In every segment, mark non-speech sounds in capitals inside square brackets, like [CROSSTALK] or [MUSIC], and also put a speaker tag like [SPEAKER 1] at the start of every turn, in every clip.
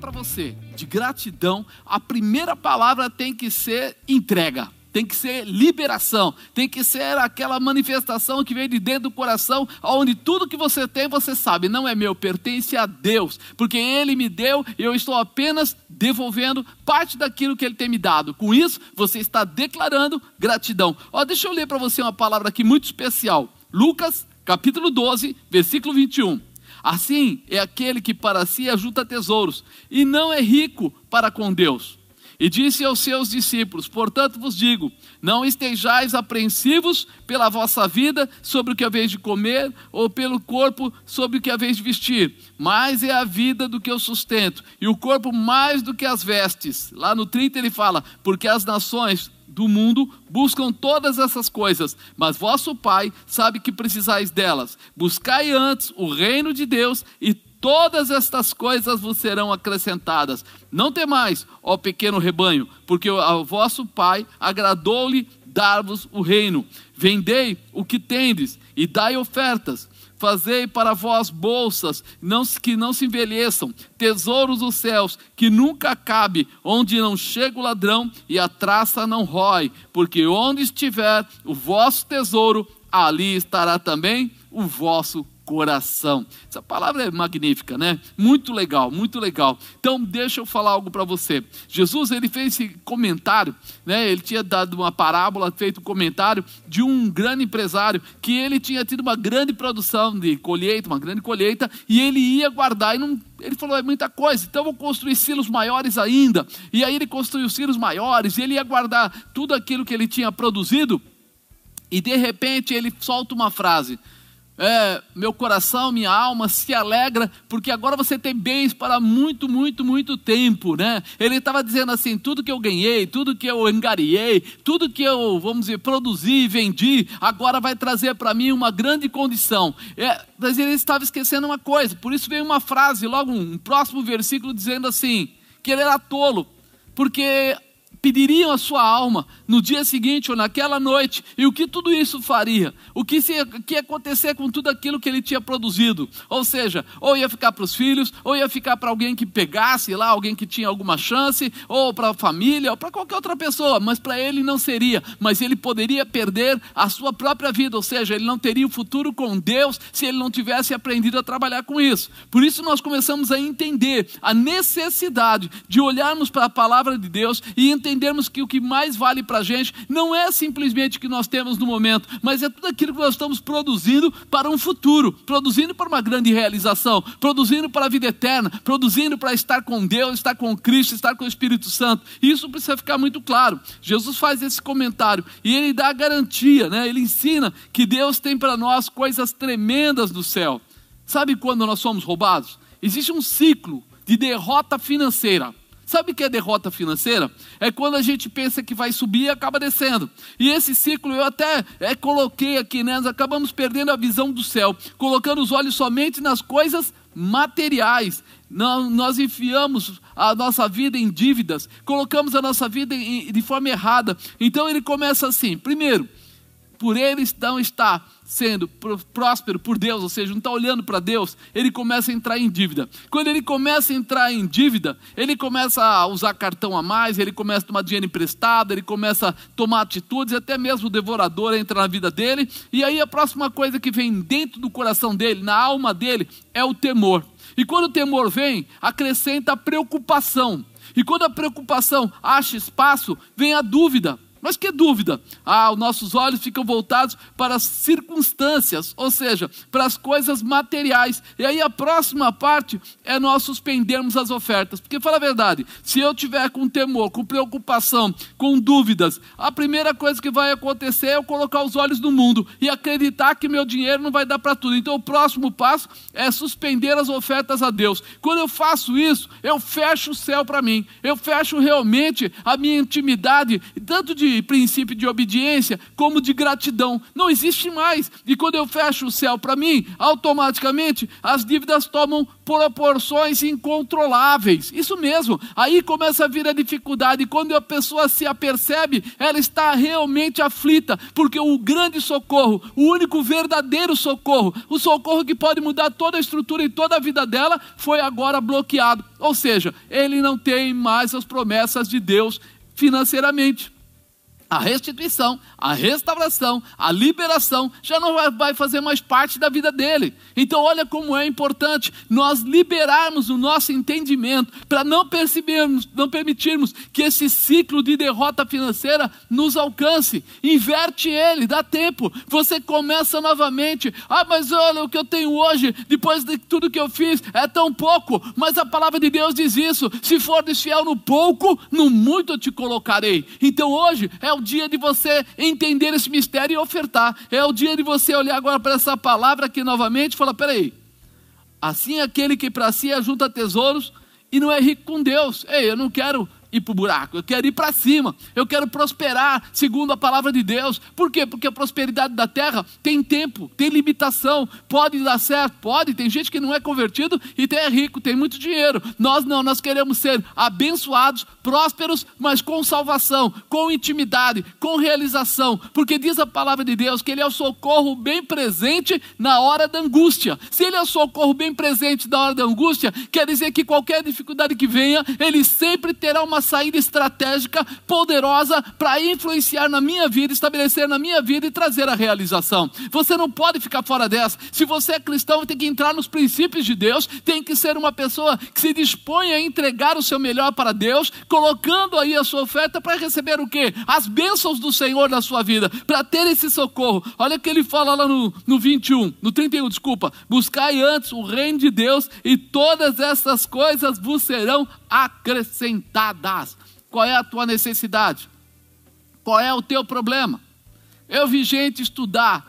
[SPEAKER 1] para você de gratidão, a primeira palavra tem que ser entrega tem que ser liberação, tem que ser aquela manifestação que vem de dentro do coração, onde tudo que você tem, você sabe, não é meu, pertence a Deus, porque Ele me deu e eu estou apenas devolvendo parte daquilo que Ele tem me dado. Com isso, você está declarando gratidão. Ó, deixa eu ler para você uma palavra aqui muito especial. Lucas, capítulo 12, versículo 21. Assim é aquele que para si ajunta tesouros e não é rico para com Deus. E disse aos seus discípulos: Portanto vos digo, não estejais apreensivos pela vossa vida sobre o que haveis de comer, ou pelo corpo sobre o que haveis de vestir. Mais é a vida do que o sustento, e o corpo mais do que as vestes. Lá no 30 ele fala: Porque as nações do mundo buscam todas essas coisas, mas vosso Pai sabe que precisais delas. Buscai antes o reino de Deus e todas estas coisas vos serão acrescentadas. Não temais, ó pequeno rebanho, porque o vosso Pai agradou-lhe dar-vos o reino. Vendei o que tendes e dai ofertas. Fazei para vós bolsas não, que não se envelheçam, tesouros dos céus, que nunca cabe, onde não chega o ladrão e a traça não rói, porque onde estiver o vosso tesouro, ali estará também o vosso coração. Essa palavra é magnífica, né? Muito legal, muito legal. Então, deixa eu falar algo para você. Jesus, ele fez esse comentário, né? Ele tinha dado uma parábola, feito um comentário de um grande empresário que ele tinha tido uma grande produção de colheita, uma grande colheita, e ele ia guardar e não ele falou, é muita coisa, então vou construir silos maiores ainda. E aí ele construiu silos maiores, e ele ia guardar tudo aquilo que ele tinha produzido, e de repente ele solta uma frase: é, meu coração, minha alma se alegra, porque agora você tem bens para muito, muito, muito tempo, né? Ele estava dizendo assim: tudo que eu ganhei, tudo que eu engariei, tudo que eu, vamos dizer, produzi e vendi, agora vai trazer para mim uma grande condição. É, mas ele estava esquecendo uma coisa, por isso veio uma frase, logo um próximo versículo, dizendo assim: que ele era tolo, porque pediriam a sua alma no dia seguinte ou naquela noite, e o que tudo isso faria? O que, se, que ia acontecer com tudo aquilo que ele tinha produzido? Ou seja, ou ia ficar para os filhos, ou ia ficar para alguém que pegasse lá, alguém que tinha alguma chance, ou para a família, ou para qualquer outra pessoa, mas para ele não seria, mas ele poderia perder a sua própria vida, ou seja, ele não teria o futuro com Deus se ele não tivesse aprendido a trabalhar com isso. Por isso nós começamos a entender a necessidade de olharmos para a palavra de Deus e entender entendermos que o que mais vale para a gente não é simplesmente o que nós temos no momento, mas é tudo aquilo que nós estamos produzindo para um futuro, produzindo para uma grande realização, produzindo para a vida eterna, produzindo para estar com Deus, estar com Cristo, estar com o Espírito Santo. Isso precisa ficar muito claro. Jesus faz esse comentário e ele dá a garantia, né? ele ensina que Deus tem para nós coisas tremendas do céu. Sabe quando nós somos roubados? Existe um ciclo de derrota financeira. Sabe o que é derrota financeira? É quando a gente pensa que vai subir e acaba descendo. E esse ciclo eu até é, coloquei aqui, né? Nós acabamos perdendo a visão do céu, colocando os olhos somente nas coisas materiais. Não, nós enfiamos a nossa vida em dívidas, colocamos a nossa vida em, de forma errada. Então ele começa assim: primeiro, por ele não estar sendo próspero por Deus, ou seja, não está olhando para Deus, ele começa a entrar em dívida. Quando ele começa a entrar em dívida, ele começa a usar cartão a mais, ele começa a tomar dinheiro emprestado, ele começa a tomar atitudes, até mesmo o devorador entra na vida dele. E aí a próxima coisa que vem dentro do coração dele, na alma dele, é o temor. E quando o temor vem, acrescenta a preocupação. E quando a preocupação acha espaço, vem a dúvida. Mas que dúvida? Ah, os nossos olhos ficam voltados para as circunstâncias, ou seja, para as coisas materiais. E aí a próxima parte é nós suspendermos as ofertas. Porque fala a verdade, se eu tiver com temor, com preocupação, com dúvidas, a primeira coisa que vai acontecer é eu colocar os olhos no mundo e acreditar que meu dinheiro não vai dar para tudo. Então o próximo passo é suspender as ofertas a Deus. Quando eu faço isso, eu fecho o céu para mim. Eu fecho realmente a minha intimidade, tanto de princípio de obediência como de gratidão. Não existe mais. E quando eu fecho o céu para mim, automaticamente as dívidas tomam proporções incontroláveis. Isso mesmo. Aí começa a vir a dificuldade. E quando a pessoa se apercebe, ela está realmente aflita, porque o grande socorro, o único verdadeiro socorro, o socorro que pode mudar toda a estrutura e toda a vida dela, foi agora bloqueado. Ou seja, ele não tem mais as promessas de Deus financeiramente a restituição, a restauração, a liberação já não vai fazer mais parte da vida dele. Então, olha como é importante nós liberarmos o nosso entendimento para não percebermos, não permitirmos que esse ciclo de derrota financeira nos alcance. Inverte ele, dá tempo. Você começa novamente. Ah, mas olha o que eu tenho hoje, depois de tudo que eu fiz, é tão pouco. Mas a palavra de Deus diz isso: se for desfiel no pouco, no muito te colocarei. Então, hoje é o o dia de você entender esse mistério e ofertar. É o dia de você olhar agora para essa palavra aqui novamente e falar: peraí, assim aquele que para si ajunta tesouros e não é rico com Deus. Ei, eu não quero ir para o buraco, eu quero ir para cima, eu quero prosperar segundo a palavra de Deus. Por quê? Porque a prosperidade da terra tem tempo, tem limitação, pode dar certo, pode. Tem gente que não é convertido e é rico, tem muito dinheiro. Nós não, nós queremos ser abençoados, prósperos, mas com salvação, com intimidade, com realização, porque diz a palavra de Deus que Ele é o socorro bem presente na hora da angústia. Se Ele é o socorro bem presente na hora da angústia, quer dizer que qualquer dificuldade que venha, Ele sempre terá uma saída estratégica poderosa para influenciar na minha vida, estabelecer na minha vida e trazer a realização. Você não pode ficar fora dessa. Se você é cristão, tem que entrar nos princípios de Deus, tem que ser uma pessoa que se dispõe a entregar o seu melhor para Deus, colocando aí a sua oferta para receber o quê? As bênçãos do Senhor na sua vida, para ter esse socorro. Olha o que ele fala lá no, no 21, no 31, desculpa. Buscai antes o reino de Deus e todas essas coisas vos serão acrescentadas. Qual é a tua necessidade? Qual é o teu problema? Eu vi gente estudar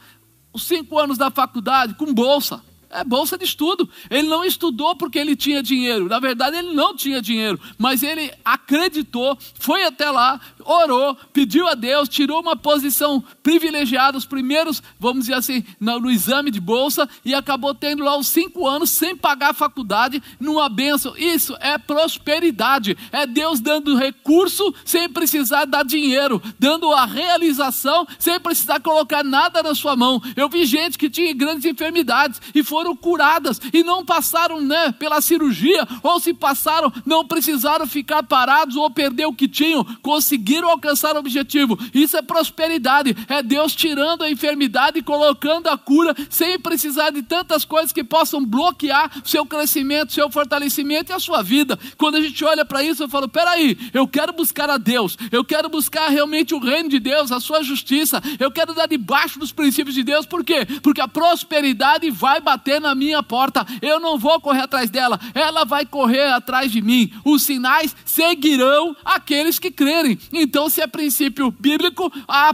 [SPEAKER 1] os cinco anos da faculdade com bolsa. É bolsa de estudo. Ele não estudou porque ele tinha dinheiro. Na verdade, ele não tinha dinheiro. Mas ele acreditou, foi até lá, orou, pediu a Deus, tirou uma posição privilegiada, os primeiros, vamos dizer assim, no, no exame de bolsa, e acabou tendo lá os cinco anos sem pagar a faculdade, numa benção. Isso é prosperidade. É Deus dando recurso sem precisar dar dinheiro, dando a realização sem precisar colocar nada na sua mão. Eu vi gente que tinha grandes enfermidades e foram curadas e não passaram né, pela cirurgia, ou se passaram, não precisaram ficar parados ou perder o que tinham, conseguiram alcançar o objetivo. Isso é prosperidade, é Deus tirando a enfermidade e colocando a cura, sem precisar de tantas coisas que possam bloquear seu crescimento, seu fortalecimento e a sua vida. Quando a gente olha para isso, eu falo: peraí, eu quero buscar a Deus, eu quero buscar realmente o reino de Deus, a sua justiça, eu quero dar debaixo dos princípios de Deus, por quê? Porque a prosperidade vai bater na minha porta, eu não vou correr atrás dela, ela vai correr atrás de mim. Os sinais seguirão aqueles que crerem. Então, se é princípio bíblico, a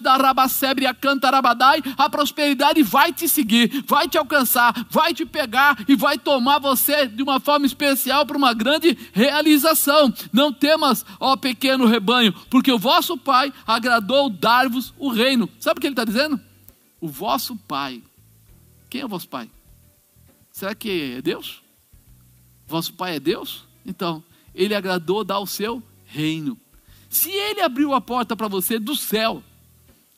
[SPEAKER 1] da rabacebre a cantarabadai, a prosperidade vai te seguir, vai te alcançar, vai te pegar e vai tomar você de uma forma especial para uma grande realização. Não temas, ó pequeno rebanho, porque o vosso Pai agradou dar-vos o reino. Sabe o que ele está dizendo? O vosso Pai quem é o vosso pai? Será que é Deus? Vosso pai é Deus? Então, ele agradou dar o seu reino. Se ele abriu a porta para você do céu,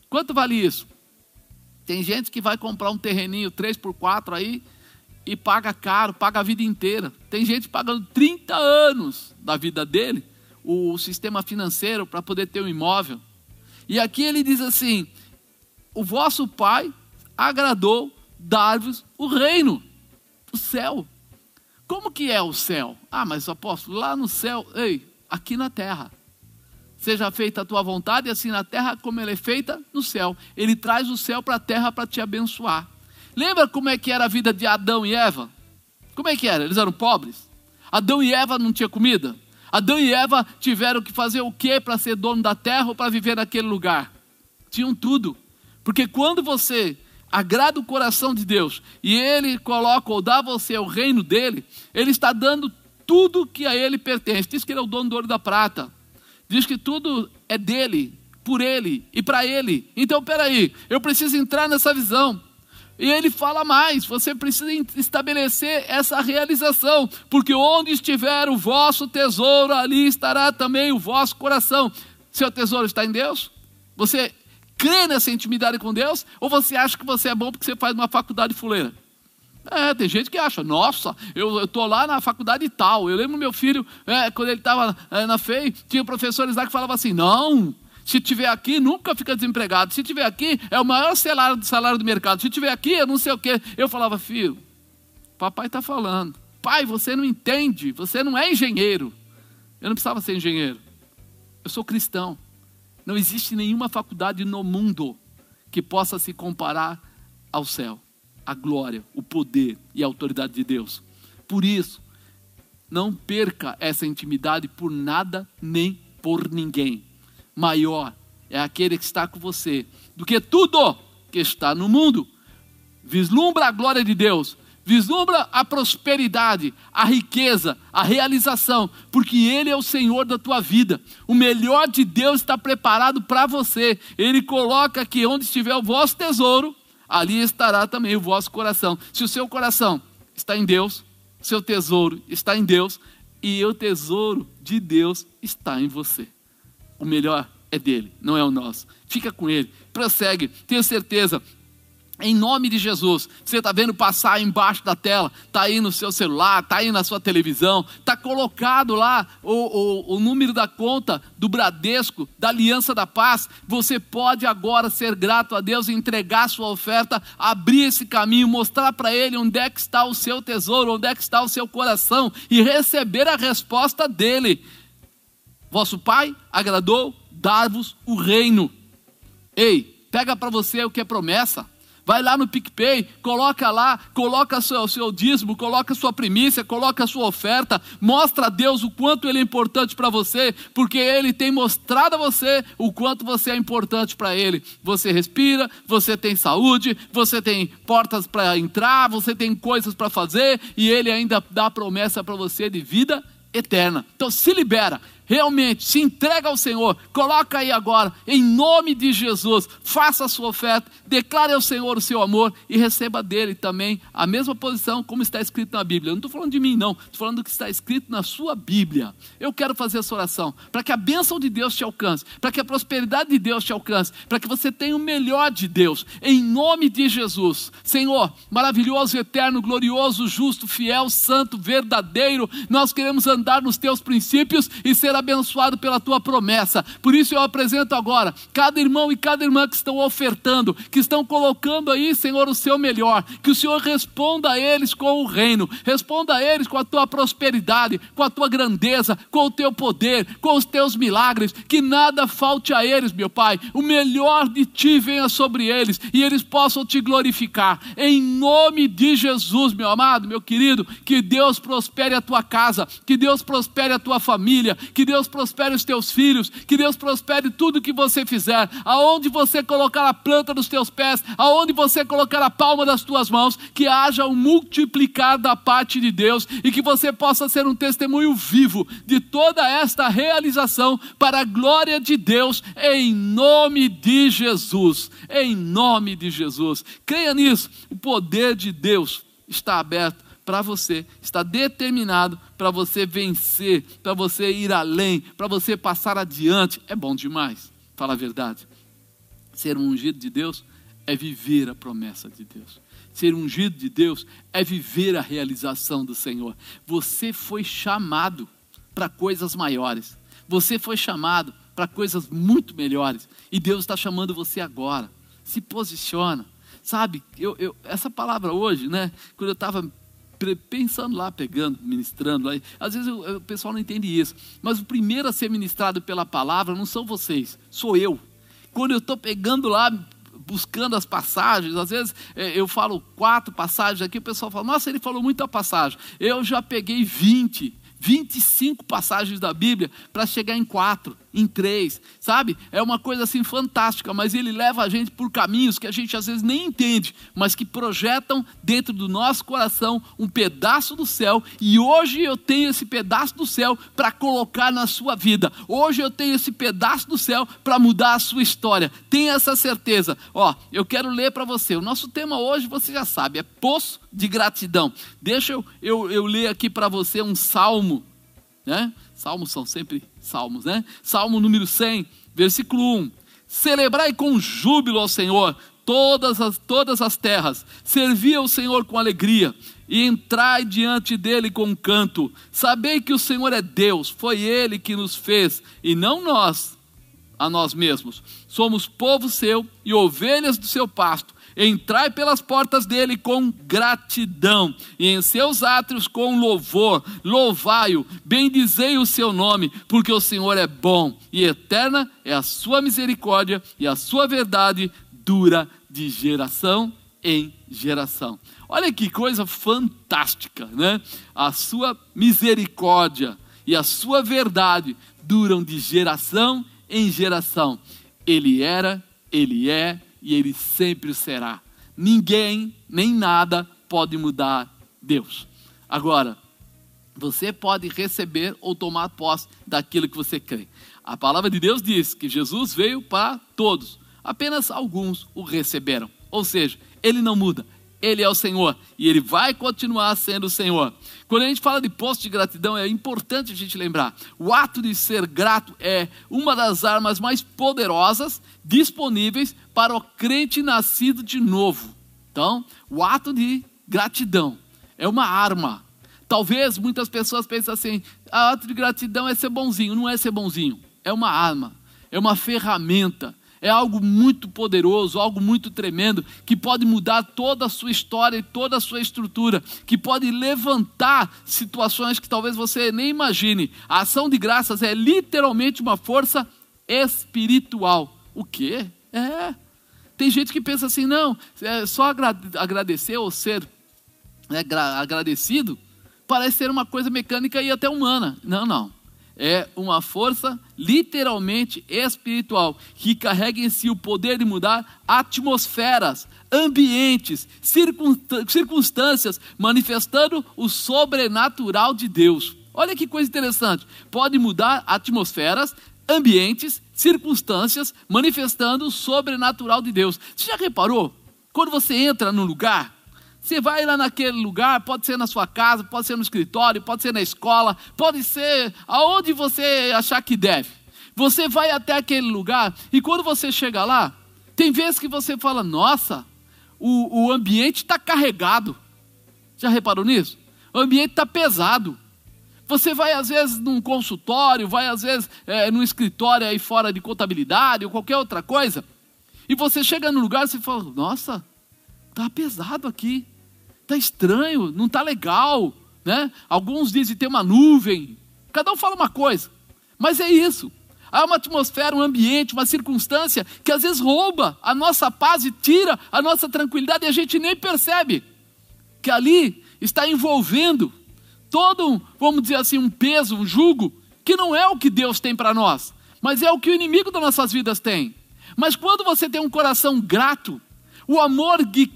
[SPEAKER 1] quanto vale isso? Tem gente que vai comprar um terreninho 3 por 4 aí e paga caro, paga a vida inteira. Tem gente pagando 30 anos da vida dele, o sistema financeiro, para poder ter um imóvel. E aqui ele diz assim: o vosso pai agradou dar-vos o reino, o céu. Como que é o céu? Ah, mas apóstolo, lá no céu, ei, aqui na terra. Seja feita a tua vontade, assim na terra como ela é feita no céu. Ele traz o céu para a terra para te abençoar. Lembra como é que era a vida de Adão e Eva? Como é que era? Eles eram pobres. Adão e Eva não tinham comida. Adão e Eva tiveram que fazer o que para ser dono da terra ou para viver naquele lugar? Tinham tudo. Porque quando você agrada o coração de Deus e Ele coloca ou dá a você o reino dele, Ele está dando tudo que a Ele pertence. Diz que Ele é o dono do ouro da prata. Diz que tudo é dele, por ele e para ele. Então, peraí, eu preciso entrar nessa visão. E ele fala mais: você precisa estabelecer essa realização, porque onde estiver o vosso tesouro, ali estará também o vosso coração. Seu tesouro está em Deus? Você crê nessa intimidade com Deus? Ou você acha que você é bom porque você faz uma faculdade fuleira? É, tem gente que acha, nossa, eu estou lá na faculdade tal. Eu lembro meu filho, é, quando ele estava é, na FEI, tinha professores lá que falavam assim: não, se tiver aqui, nunca fica desempregado. Se tiver aqui, é o maior salário, salário do mercado. Se tiver aqui, eu não sei o quê. Eu falava, filho, papai está falando. Pai, você não entende, você não é engenheiro. Eu não precisava ser engenheiro. Eu sou cristão. Não existe nenhuma faculdade no mundo que possa se comparar ao céu a glória, o poder e a autoridade de Deus. Por isso, não perca essa intimidade por nada nem por ninguém. Maior é aquele que está com você do que tudo que está no mundo. Vislumbra a glória de Deus, vislumbra a prosperidade, a riqueza, a realização, porque Ele é o Senhor da tua vida. O melhor de Deus está preparado para você. Ele coloca que onde estiver o vosso tesouro, ali estará também o vosso coração. Se o seu coração está em Deus, seu tesouro está em Deus, e o tesouro de Deus está em você. O melhor é dele, não é o nosso. Fica com ele, prossegue, tenha certeza, em nome de Jesus, você está vendo passar embaixo da tela, está aí no seu celular, está aí na sua televisão, está colocado lá o, o, o, número da conta do Bradesco, da Aliança da Paz. Você pode agora ser grato a Deus, entregar sua oferta, abrir esse caminho, mostrar para Ele onde é que está o seu tesouro, onde é que está o seu coração e receber a resposta dele. Vosso Pai agradou dar-vos o reino. Ei, pega para você o que é promessa. Vai lá no PicPay, coloca lá, coloca seu, seu dízimo, coloca sua primícia, coloca sua oferta, mostra a Deus o quanto Ele é importante para você, porque Ele tem mostrado a você o quanto você é importante para Ele. Você respira, você tem saúde, você tem portas para entrar, você tem coisas para fazer, e Ele ainda dá promessa para você de vida eterna. Então se libera, realmente se entrega ao Senhor, coloca aí agora, em nome de Jesus, faça a sua oferta, declare ao Senhor o seu amor e receba dele também a mesma posição como está escrito na Bíblia. Eu não estou falando de mim, não, estou falando do que está escrito na sua Bíblia. Eu quero fazer essa oração para que a bênção de Deus te alcance, para que a prosperidade de Deus te alcance, para que você tenha o melhor de Deus, em nome de Jesus. Senhor, maravilhoso, eterno, glorioso, justo, fiel, santo, verdadeiro, nós queremos andar nos teus princípios e ser abençoado pela tua promessa. Por isso eu apresento agora cada irmão e cada irmã que estão ofertando, que estão colocando aí, Senhor, o seu melhor. Que o Senhor responda a eles com o reino, responda a eles com a tua prosperidade, com a tua grandeza, com o teu poder, com os teus milagres. Que nada falte a eles, meu Pai. O melhor de ti venha sobre eles e eles possam te glorificar. Em nome de Jesus, meu amado, meu querido, que Deus prospere a tua casa, que Deus prospere a tua família, que Deus prospere os teus filhos, que Deus prospere tudo que você fizer, aonde você colocar a planta dos teus pés, aonde você colocar a palma das tuas mãos, que haja um multiplicar da parte de Deus e que você possa ser um testemunho vivo de toda esta realização para a glória de Deus, em nome de Jesus. Em nome de Jesus. Creia nisso, o poder de Deus está aberto para você, está determinado para você vencer, para você ir além, para você passar adiante. É bom demais, fala a verdade. Ser um ungido de Deus é viver a promessa de Deus. Ser ungido de Deus é viver a realização do Senhor. Você foi chamado para coisas maiores. Você foi chamado para coisas muito melhores. E Deus está chamando você agora. Se posiciona. Sabe, eu, eu, essa palavra hoje, né? Quando eu estava pensando lá, pegando, ministrando. Lá. Às vezes o pessoal não entende isso. Mas o primeiro a ser ministrado pela palavra não são vocês, sou eu. Quando eu estou pegando lá, buscando as passagens, às vezes é, eu falo quatro passagens aqui, o pessoal fala, nossa, ele falou muita passagem. Eu já peguei 20, 25 passagens da Bíblia para chegar em quatro em três, sabe? É uma coisa assim fantástica, mas ele leva a gente por caminhos que a gente às vezes nem entende, mas que projetam dentro do nosso coração um pedaço do céu, e hoje eu tenho esse pedaço do céu para colocar na sua vida. Hoje eu tenho esse pedaço do céu para mudar a sua história. Tenha essa certeza. Ó, eu quero ler para você. O nosso tema hoje, você já sabe, é poço de gratidão. Deixa eu, eu, eu ler aqui para você um salmo, né? Salmos são sempre salmos, né? Salmo número 100, versículo 1. Celebrai com júbilo ao Senhor todas as, todas as terras, servi ao Senhor com alegria e entrai diante dele com canto. Sabei que o Senhor é Deus, foi ele que nos fez e não nós a nós mesmos. Somos povo seu e ovelhas do seu pasto. Entrai pelas portas dele com gratidão, e em seus átrios com louvor. Louvai-o, bendizei o seu nome, porque o Senhor é bom, e eterna é a sua misericórdia, e a sua verdade dura de geração em geração. Olha que coisa fantástica, né? A sua misericórdia e a sua verdade duram de geração em geração. Ele era, ele é e ele sempre será. Ninguém, nem nada pode mudar Deus. Agora, você pode receber ou tomar posse daquilo que você crê. A palavra de Deus diz que Jesus veio para todos, apenas alguns o receberam. Ou seja, ele não muda, ele é o Senhor e Ele vai continuar sendo o Senhor. Quando a gente fala de posto de gratidão, é importante a gente lembrar: o ato de ser grato é uma das armas mais poderosas disponíveis para o crente nascido de novo. Então, o ato de gratidão é uma arma. Talvez muitas pessoas pensem assim: o ato de gratidão é ser bonzinho. Não é ser bonzinho, é uma arma, é uma ferramenta é algo muito poderoso, algo muito tremendo, que pode mudar toda a sua história e toda a sua estrutura, que pode levantar situações que talvez você nem imagine. A ação de graças é literalmente uma força espiritual. O quê? É. Tem gente que pensa assim, não, é só agradecer ou ser né, agradecido parece ser uma coisa mecânica e até humana. Não, não é uma força literalmente espiritual que carrega em si o poder de mudar atmosferas, ambientes, circunstâncias, manifestando o sobrenatural de Deus. Olha que coisa interessante. Pode mudar atmosferas, ambientes, circunstâncias, manifestando o sobrenatural de Deus. Você já reparou? Quando você entra num lugar, você vai lá naquele lugar, pode ser na sua casa, pode ser no escritório, pode ser na escola, pode ser aonde você achar que deve. Você vai até aquele lugar e quando você chega lá, tem vezes que você fala: Nossa, o, o ambiente está carregado. Já reparou nisso? O ambiente está pesado. Você vai às vezes num consultório, vai às vezes é, num escritório aí fora de contabilidade ou qualquer outra coisa, e você chega no lugar e você fala: Nossa, está pesado aqui está estranho, não está legal. Né? Alguns dizem ter uma nuvem. Cada um fala uma coisa. Mas é isso. Há uma atmosfera, um ambiente, uma circunstância que às vezes rouba a nossa paz e tira a nossa tranquilidade e a gente nem percebe que ali está envolvendo todo um, vamos dizer assim, um peso, um jugo, que não é o que Deus tem para nós, mas é o que o inimigo das nossas vidas tem. Mas quando você tem um coração grato, o amor de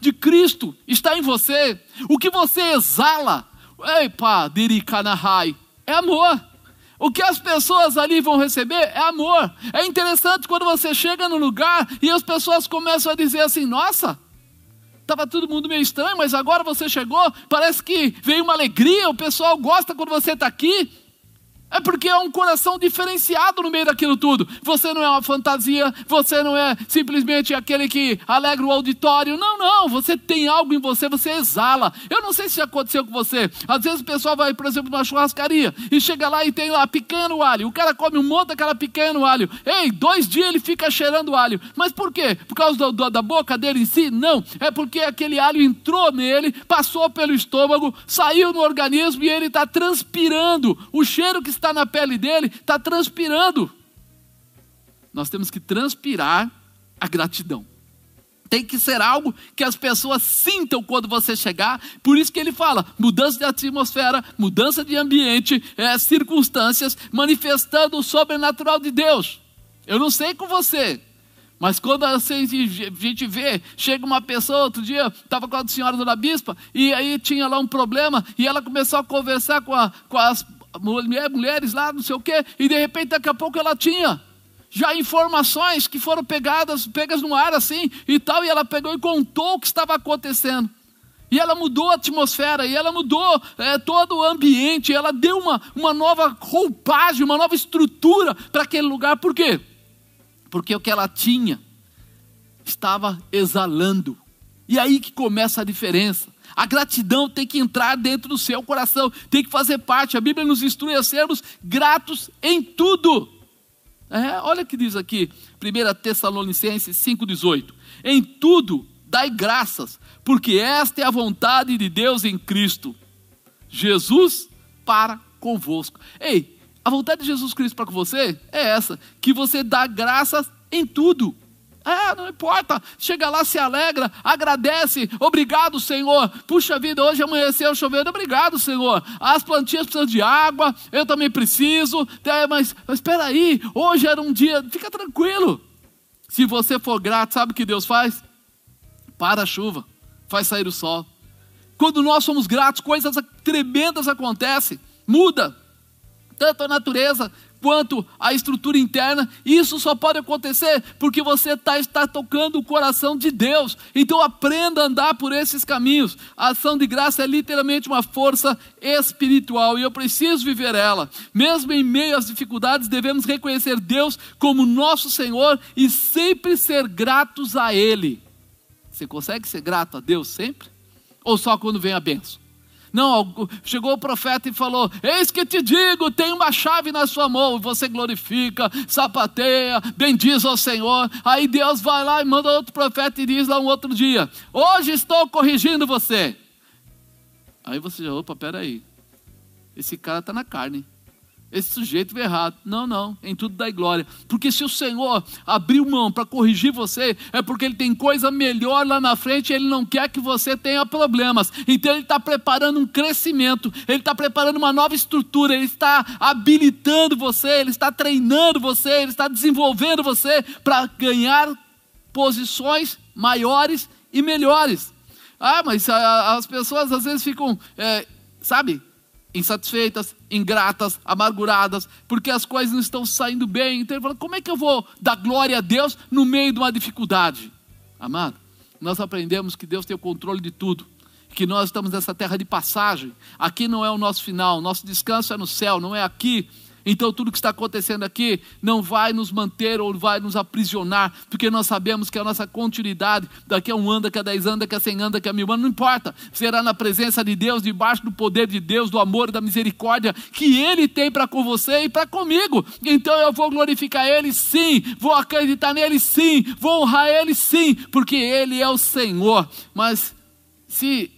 [SPEAKER 1] de Cristo está em você. O que você exala, eipa, dirikanahai, é amor. O que as pessoas ali vão receber é amor. É interessante quando você chega no lugar e as pessoas começam a dizer assim: nossa, estava todo mundo meio estranho, mas agora você chegou, parece que veio uma alegria, o pessoal gosta quando você está aqui. É porque é um coração diferenciado no meio daquilo tudo. Você não é uma fantasia, você não é simplesmente aquele que alegra o auditório. Não, não, você tem algo em você, você exala. Eu não sei se aconteceu com você. Às vezes o pessoal vai, por exemplo, numa churrascaria e chega lá e tem lá picanha no alho. O cara come um monte daquela picanha no alho. Ei, dois dias ele fica cheirando alho. Mas por quê? Por causa do, do, da boca dele em si? Não. É porque aquele alho entrou nele, passou pelo estômago, saiu no organismo e ele está transpirando. O cheiro que está na pele dele está transpirando. Nós temos que transpirar a gratidão. Tem que ser algo que as pessoas sintam quando você chegar. Por isso que ele fala: mudança de atmosfera, mudança de ambiente, é, circunstâncias, manifestando o sobrenatural de Deus. Eu não sei com você, mas quando a gente vê, chega uma pessoa, outro dia, estava com a senhora Dona Bispa, e aí tinha lá um problema, e ela começou a conversar com, a, com as mulheres lá, não sei o quê, e de repente, daqui a pouco ela tinha já informações que foram pegadas, pegas no ar assim e tal, e ela pegou e contou o que estava acontecendo. E ela mudou a atmosfera, e ela mudou é, todo o ambiente, ela deu uma, uma nova roupagem, uma nova estrutura para aquele lugar. Por quê? Porque o que ela tinha estava exalando. E aí que começa a diferença. A gratidão tem que entrar dentro do seu coração, tem que fazer parte. A Bíblia nos instrui a sermos gratos em tudo. É, olha o que diz aqui, 1 Tessalonicenses 5,18: Em tudo dai graças, porque esta é a vontade de Deus em Cristo, Jesus para convosco. Ei, a vontade de Jesus Cristo para com você é essa: que você dá graças em tudo. É, não importa. Chega lá, se alegra, agradece. Obrigado, Senhor. Puxa vida, hoje amanheceu chovendo. Obrigado, Senhor. As plantinhas precisam de água, eu também preciso. Mas, mas espera aí, hoje era um dia. Fica tranquilo. Se você for grato, sabe o que Deus faz? Para a chuva, faz sair o sol. Quando nós somos gratos, coisas tremendas acontecem. Muda tanto a natureza quanto a estrutura interna. Isso só pode acontecer porque você tá, está tocando o coração de Deus. Então aprenda a andar por esses caminhos. A ação de graça é literalmente uma força espiritual e eu preciso viver ela. Mesmo em meio às dificuldades, devemos reconhecer Deus como nosso Senhor e sempre ser gratos a Ele. Você consegue ser grato a Deus sempre? Ou só quando vem a benção? Não, chegou o profeta e falou: Eis que te digo, tem uma chave na sua mão. Você glorifica, sapateia, bendiz ao Senhor. Aí Deus vai lá e manda outro profeta e diz lá um outro dia: Hoje estou corrigindo você. Aí você já, opa, peraí. Esse cara está na carne esse sujeito veio errado. Não, não, em tudo dá glória. Porque se o Senhor abriu mão para corrigir você, é porque Ele tem coisa melhor lá na frente e Ele não quer que você tenha problemas. Então Ele está preparando um crescimento, Ele está preparando uma nova estrutura, Ele está habilitando você, Ele está treinando você, Ele está desenvolvendo você para ganhar posições maiores e melhores. Ah, mas as pessoas às vezes ficam, é, sabe, insatisfeitas, ingratas, amarguradas, porque as coisas não estão saindo bem. Então ele fala: como é que eu vou dar glória a Deus no meio de uma dificuldade? Amado, nós aprendemos que Deus tem o controle de tudo, que nós estamos nessa terra de passagem. Aqui não é o nosso final, nosso descanso é no céu, não é aqui então tudo que está acontecendo aqui não vai nos manter ou vai nos aprisionar, porque nós sabemos que a nossa continuidade, daqui a um ano, daqui a dez anos, daqui a cem anos, daqui a mil anos, não importa, será na presença de Deus, debaixo do poder de Deus, do amor e da misericórdia que Ele tem para com você e para comigo. Então eu vou glorificar Ele sim, vou acreditar nele sim, vou honrar Ele sim, porque Ele é o Senhor. Mas se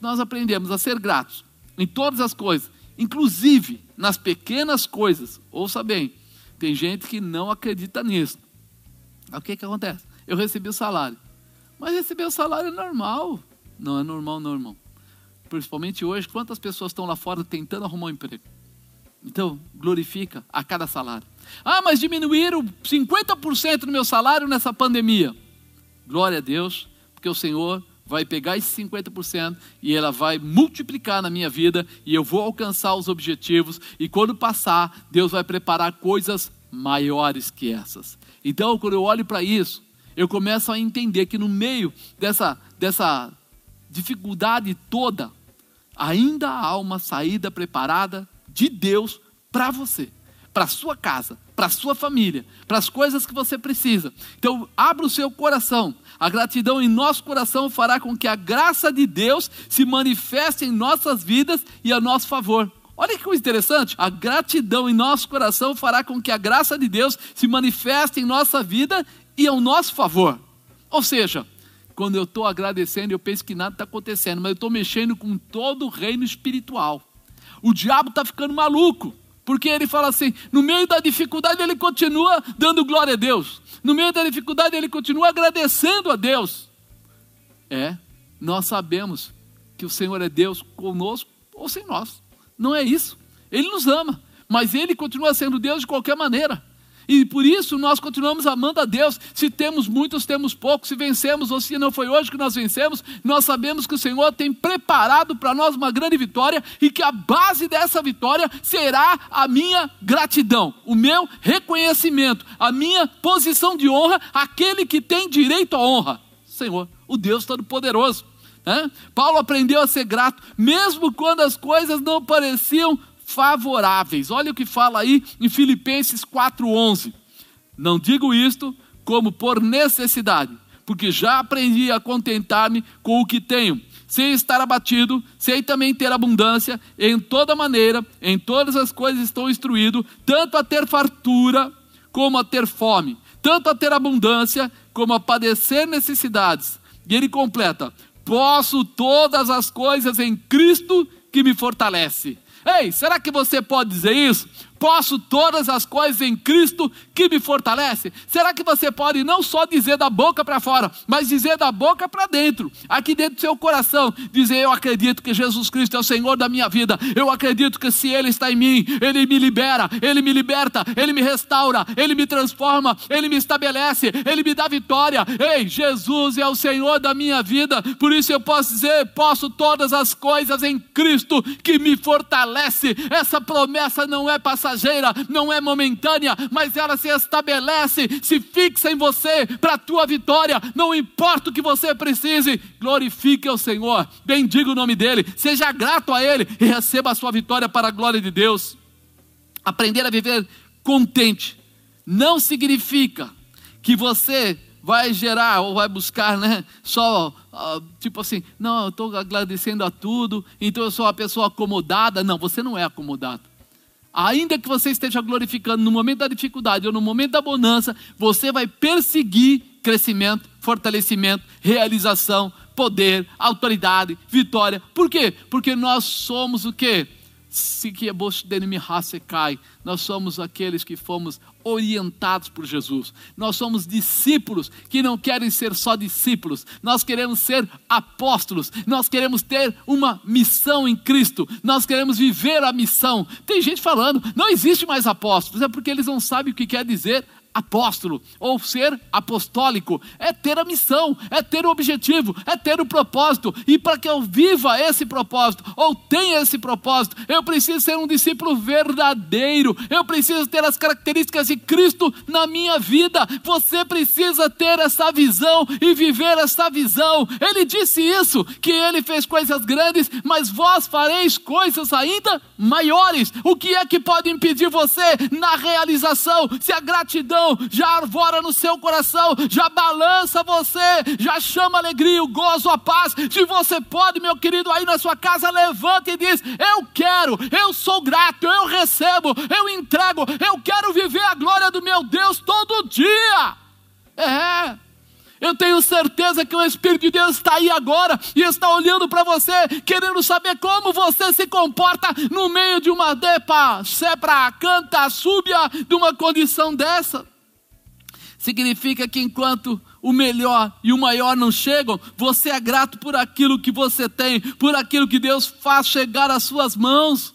[SPEAKER 1] nós aprendemos a ser gratos em todas as coisas, inclusive nas pequenas coisas. Ouça bem, tem gente que não acredita nisso. O que, que acontece? Eu recebi o salário. Mas receber o salário é normal. Não é normal, não, irmão. Principalmente hoje, quantas pessoas estão lá fora tentando arrumar um emprego? Então, glorifica a cada salário. Ah, mas diminuíram 50% do meu salário nessa pandemia. Glória a Deus, porque o Senhor vai pegar esse 50% e ela vai multiplicar na minha vida e eu vou alcançar os objetivos e quando passar, Deus vai preparar coisas maiores que essas. Então, quando eu olho para isso, eu começo a entender que no meio dessa, dessa dificuldade toda, ainda há uma saída preparada de Deus para você, para sua casa, para sua família, para as coisas que você precisa. Então, abra o seu coração a gratidão em nosso coração fará com que a graça de Deus se manifeste em nossas vidas e a nosso favor. Olha que coisa interessante. A gratidão em nosso coração fará com que a graça de Deus se manifeste em nossa vida e ao nosso favor. Ou seja, quando eu estou agradecendo, eu penso que nada está acontecendo, mas eu estou mexendo com todo o reino espiritual. O diabo está ficando maluco. Porque ele fala assim: no meio da dificuldade ele continua dando glória a Deus. no meio da dificuldade, ele continua agradecendo a Deus. É, nós sabemos que o Senhor é Deus conosco ou sem nós. Não é isso. Ele nos ama, mas ele continua sendo Deus de qualquer maneira. E por isso nós continuamos amando a Deus. Se temos muitos, temos poucos. Se vencemos ou se não foi hoje que nós vencemos, nós sabemos que o Senhor tem preparado para nós uma grande vitória e que a base dessa vitória será a minha gratidão, o meu reconhecimento, a minha posição de honra, aquele que tem direito à honra. Senhor, o Deus Todo-Poderoso. Né? Paulo aprendeu a ser grato, mesmo quando as coisas não pareciam favoráveis. Olha o que fala aí em Filipenses 4:11. Não digo isto como por necessidade, porque já aprendi a contentar-me com o que tenho, sem estar abatido, sem também ter abundância, em toda maneira, em todas as coisas estou instruído, tanto a ter fartura como a ter fome, tanto a ter abundância como a padecer necessidades. E ele completa: posso todas as coisas em Cristo que me fortalece. Ei, será que você pode dizer isso? Posso todas as coisas em Cristo que me fortalece? Será que você pode não só dizer da boca para fora, mas dizer da boca para dentro, aqui dentro do seu coração, dizer: Eu acredito que Jesus Cristo é o Senhor da minha vida, eu acredito que se Ele está em mim, Ele me libera, Ele me liberta, Ele me restaura, Ele me transforma, Ele me estabelece, Ele me dá vitória. Ei, Jesus é o Senhor da minha vida, por isso eu posso dizer: Posso todas as coisas em Cristo que me fortalece. Essa promessa não é passageira, não é momentânea, mas ela se estabelece, se fixa em você para a tua vitória, não importa o que você precise, glorifique ao Senhor, bendiga o nome dEle, seja grato a Ele e receba a sua vitória para a glória de Deus. Aprender a viver contente não significa que você vai gerar ou vai buscar, né? Só, tipo assim, não, eu estou agradecendo a tudo, então eu sou uma pessoa acomodada. Não, você não é acomodado. Ainda que você esteja glorificando no momento da dificuldade ou no momento da bonança, você vai perseguir crescimento, fortalecimento, realização, poder, autoridade, vitória. Por quê? Porque nós somos o quê? Nós somos aqueles que fomos orientados por Jesus. Nós somos discípulos que não querem ser só discípulos. Nós queremos ser apóstolos. Nós queremos ter uma missão em Cristo. Nós queremos viver a missão. Tem gente falando, não existe mais apóstolos. É porque eles não sabem o que quer dizer apóstolo ou ser apostólico é ter a missão, é ter o objetivo, é ter o propósito. E para que eu viva esse propósito ou tenha esse propósito, eu preciso ser um discípulo verdadeiro. Eu preciso ter as características de Cristo na minha vida. Você precisa ter essa visão e viver essa visão. Ele disse isso, que ele fez coisas grandes, mas vós fareis coisas ainda maiores. O que é que pode impedir você na realização? Se a gratidão já arvora no seu coração, já balança você, já chama a alegria, o gozo, a paz. Se você pode, meu querido, aí na sua casa, levanta e diz: Eu quero, eu sou grato, eu recebo, eu entrego, eu quero viver a glória do meu Deus todo dia. É. Eu tenho certeza que o Espírito de Deus está aí agora e está olhando para você, querendo saber como você se comporta no meio de uma depa, sepra, canta, súbia, de uma condição dessa. Significa que enquanto o melhor e o maior não chegam, você é grato por aquilo que você tem, por aquilo que Deus faz chegar às suas mãos.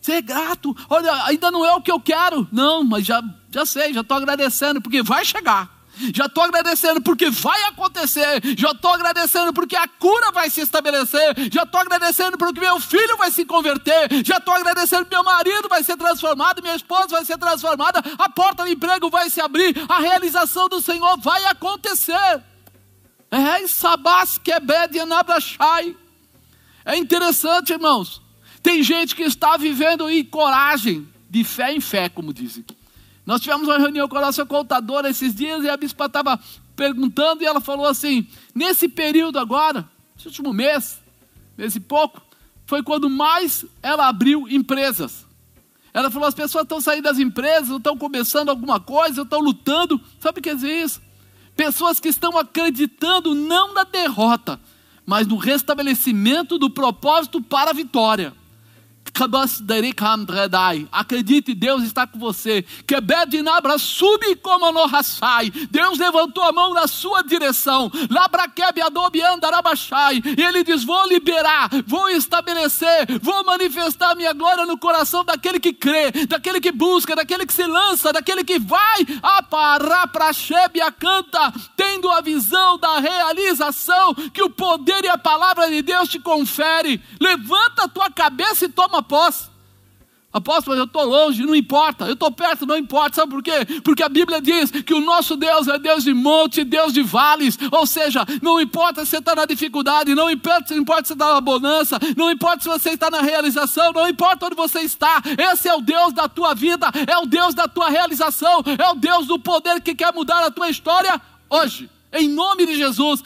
[SPEAKER 1] Você é grato. Olha, ainda não é o que eu quero. Não, mas já, já sei, já estou agradecendo, porque vai chegar. Já estou agradecendo porque vai acontecer. Já estou agradecendo porque a cura vai se estabelecer. Já estou agradecendo porque meu filho vai se converter. Já estou agradecendo porque meu marido vai ser transformado, minha esposa vai ser transformada, a porta do emprego vai se abrir, a realização do Senhor vai acontecer. É sabás que É interessante, irmãos. Tem gente que está vivendo em coragem, de fé em fé, como dizem. Nós tivemos uma reunião com a nossa contadora esses dias e a bispa estava perguntando e ela falou assim: nesse período agora, esse último mês, nesse pouco, foi quando mais ela abriu empresas. Ela falou: as pessoas estão saindo das empresas, estão começando alguma coisa, estão lutando. Sabe o que dizer isso? Pessoas que estão acreditando não na derrota, mas no restabelecimento do propósito para a vitória Acredite, Deus está com você. Sube como. Deus levantou a mão na sua direção. E ele diz: Vou liberar, vou estabelecer, vou manifestar minha glória no coração daquele que crê, daquele que busca, daquele que se lança, daquele que vai a parar para a canta, tendo a visão da realização que o poder e a palavra de Deus te confere. Levanta a tua cabeça e toma posse. Apóstolo, eu estou longe, não importa. Eu estou perto, não importa. Sabe por quê? Porque a Bíblia diz que o nosso Deus é Deus de monte, Deus de vales. Ou seja, não importa se você está na dificuldade, não importa, não importa se você está na bonança, não importa se você está na realização, não importa onde você está. Esse é o Deus da tua vida, é o Deus da tua realização, é o Deus do poder que quer mudar a tua história hoje. Em nome de Jesus.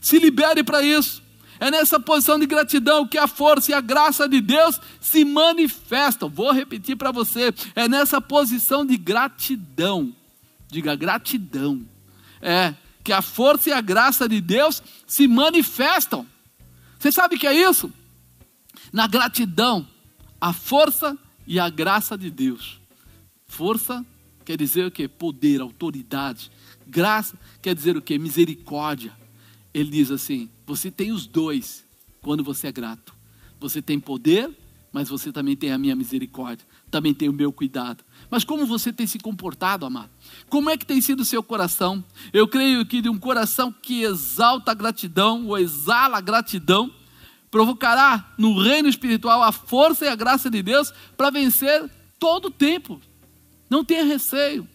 [SPEAKER 1] Se libere para isso. É nessa posição de gratidão que a força e a graça de Deus se manifestam. Vou repetir para você: é nessa posição de gratidão. Diga gratidão. É que a força e a graça de Deus se manifestam. Você sabe o que é isso? Na gratidão, a força e a graça de Deus. Força quer dizer o que? Poder, autoridade. Graça quer dizer o que? Misericórdia. Ele diz assim: você tem os dois quando você é grato. Você tem poder, mas você também tem a minha misericórdia, também tem o meu cuidado. Mas como você tem se comportado, amado? Como é que tem sido o seu coração? Eu creio que de um coração que exalta a gratidão, ou exala a gratidão, provocará no reino espiritual a força e a graça de Deus para vencer todo o tempo. Não tenha receio.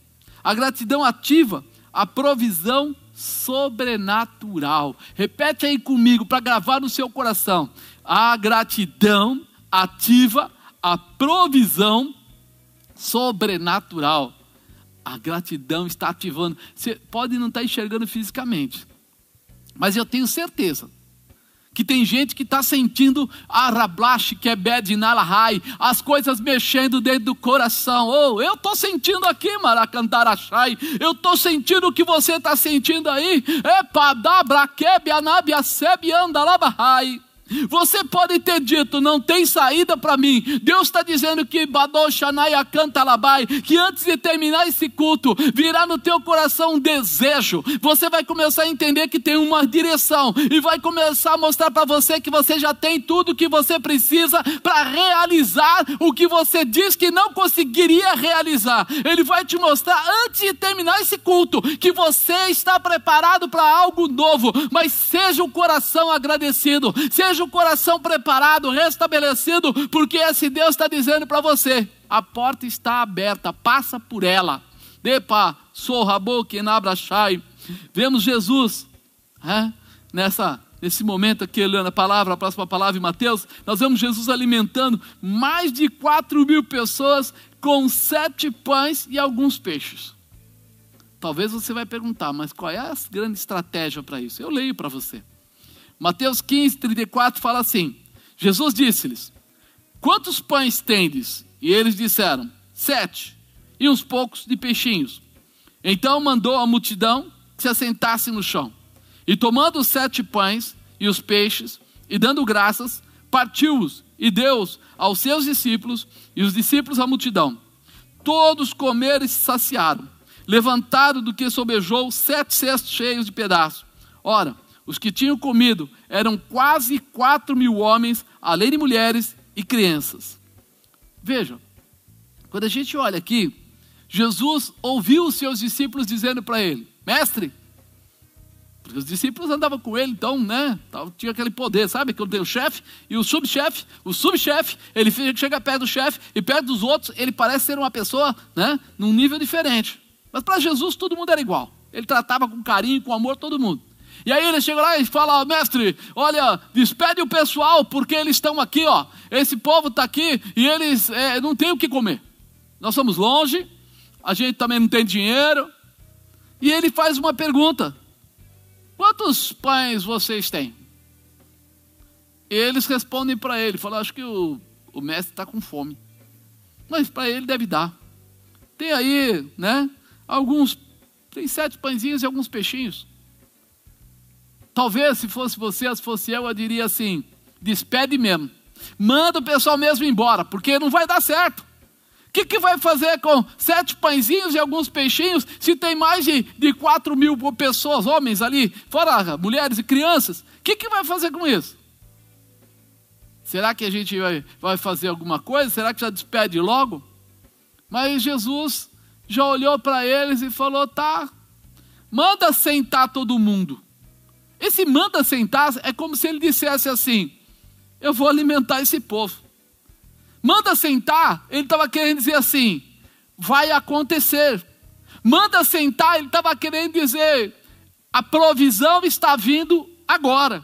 [SPEAKER 1] A gratidão ativa a provisão sobrenatural. Repete aí comigo para gravar no seu coração. A gratidão ativa a provisão sobrenatural. A gratidão está ativando. Você pode não estar enxergando fisicamente, mas eu tenho certeza que tem gente que está sentindo arablash, que é nalahai, as coisas mexendo dentro do coração. Oh, eu estou sentindo aqui, maracantarachai, eu estou sentindo o que você está sentindo aí. É padabra, kebe, anabia, sebi, andalabahai. Você pode ter dito, não tem saída para mim. Deus está dizendo que Badoshanaya canta labai, que antes de terminar esse culto, virá no teu coração um desejo. Você vai começar a entender que tem uma direção e vai começar a mostrar para você que você já tem tudo que você precisa para realizar o que você diz que não conseguiria realizar. Ele vai te mostrar antes de terminar esse culto que você está preparado para algo novo, mas seja o coração agradecido, seja Esteja o coração preparado, restabelecido, porque esse Deus está dizendo para você: a porta está aberta, passa por ela. Depa, sorrabo, nabrachai. Vemos Jesus é, nessa, nesse momento aqui, olhando a palavra, a próxima palavra em Mateus, nós vemos Jesus alimentando mais de 4 mil pessoas com sete pães e alguns peixes. Talvez você vai perguntar, mas qual é a grande estratégia para isso? Eu leio para você. Mateus 15, 34 fala assim: Jesus disse-lhes: Quantos pães tendes? E eles disseram: Sete, e uns poucos de peixinhos. Então mandou a multidão que se assentasse no chão. E tomando os sete pães e os peixes, e dando graças, partiu-os e deu-os aos seus discípulos, e os discípulos à multidão. Todos comeram e se saciaram. Levantaram do que sobejou sete cestos cheios de pedaços. Ora, os que tinham comido eram quase quatro mil homens, além de mulheres e crianças. Veja, quando a gente olha aqui, Jesus ouviu os seus discípulos dizendo para ele: Mestre, porque os discípulos andavam com ele, então, né? Tinha aquele poder, sabe? Que tem o chefe e o subchefe. O subchefe, ele chega perto do chefe e perto dos outros, ele parece ser uma pessoa, né? Num nível diferente. Mas para Jesus todo mundo era igual. Ele tratava com carinho, com amor todo mundo. E aí ele chega lá e fala, mestre, olha, despede o pessoal, porque eles estão aqui, ó. Esse povo está aqui e eles é, não têm o que comer. Nós somos longe, a gente também não tem dinheiro. E ele faz uma pergunta: quantos pães vocês têm? E eles respondem para ele, falam, acho que o, o mestre está com fome. Mas para ele deve dar. Tem aí, né? Alguns, tem sete pãezinhos e alguns peixinhos. Talvez, se fosse você, se fosse eu, eu diria assim: despede mesmo. Manda o pessoal mesmo embora, porque não vai dar certo. O que, que vai fazer com sete pãezinhos e alguns peixinhos se tem mais de, de 4 mil pessoas, homens ali, fora mulheres e crianças? O que, que vai fazer com isso? Será que a gente vai, vai fazer alguma coisa? Será que já despede logo? Mas Jesus já olhou para eles e falou: tá, manda sentar todo mundo. Esse manda sentar é como se ele dissesse assim: eu vou alimentar esse povo. Manda sentar, ele estava querendo dizer assim: vai acontecer. Manda sentar, ele estava querendo dizer: a provisão está vindo agora.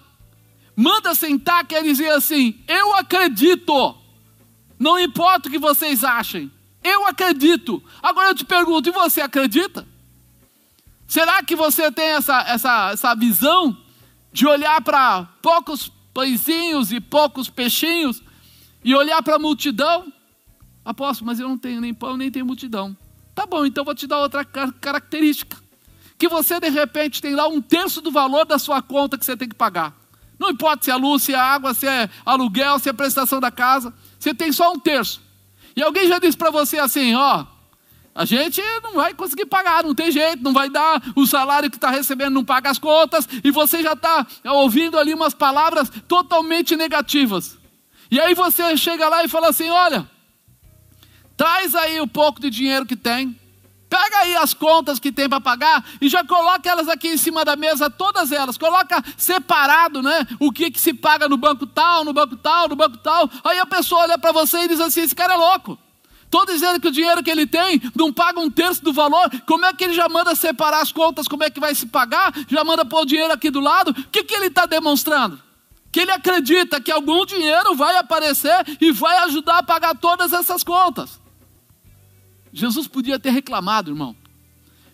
[SPEAKER 1] Manda sentar, quer dizer assim: eu acredito. Não importa o que vocês achem, eu acredito. Agora eu te pergunto: e você acredita? Será que você tem essa, essa, essa visão de olhar para poucos pãezinhos e poucos peixinhos e olhar para a multidão, apóstolo, mas eu não tenho nem pão, nem tenho multidão. Tá bom, então vou te dar outra característica. Que você de repente tem lá um terço do valor da sua conta que você tem que pagar. Não importa se é luz, se é água, se é aluguel, se é prestação da casa, você tem só um terço. E alguém já disse para você assim: ó, a gente não vai conseguir pagar, não tem jeito, não vai dar o salário que está recebendo, não paga as contas, e você já está ouvindo ali umas palavras totalmente negativas. E aí você chega lá e fala assim: olha, traz aí o pouco de dinheiro que tem, pega aí as contas que tem para pagar e já coloca elas aqui em cima da mesa, todas elas, coloca separado, né? O que, que se paga no banco tal, no banco tal, no banco tal. Aí a pessoa olha para você e diz assim: esse cara é louco. Estou dizendo que o dinheiro que ele tem não paga um terço do valor. Como é que ele já manda separar as contas? Como é que vai se pagar? Já manda pôr o dinheiro aqui do lado? O que, que ele está demonstrando? que ele acredita que algum dinheiro vai aparecer e vai ajudar a pagar todas essas contas. Jesus podia ter reclamado, irmão.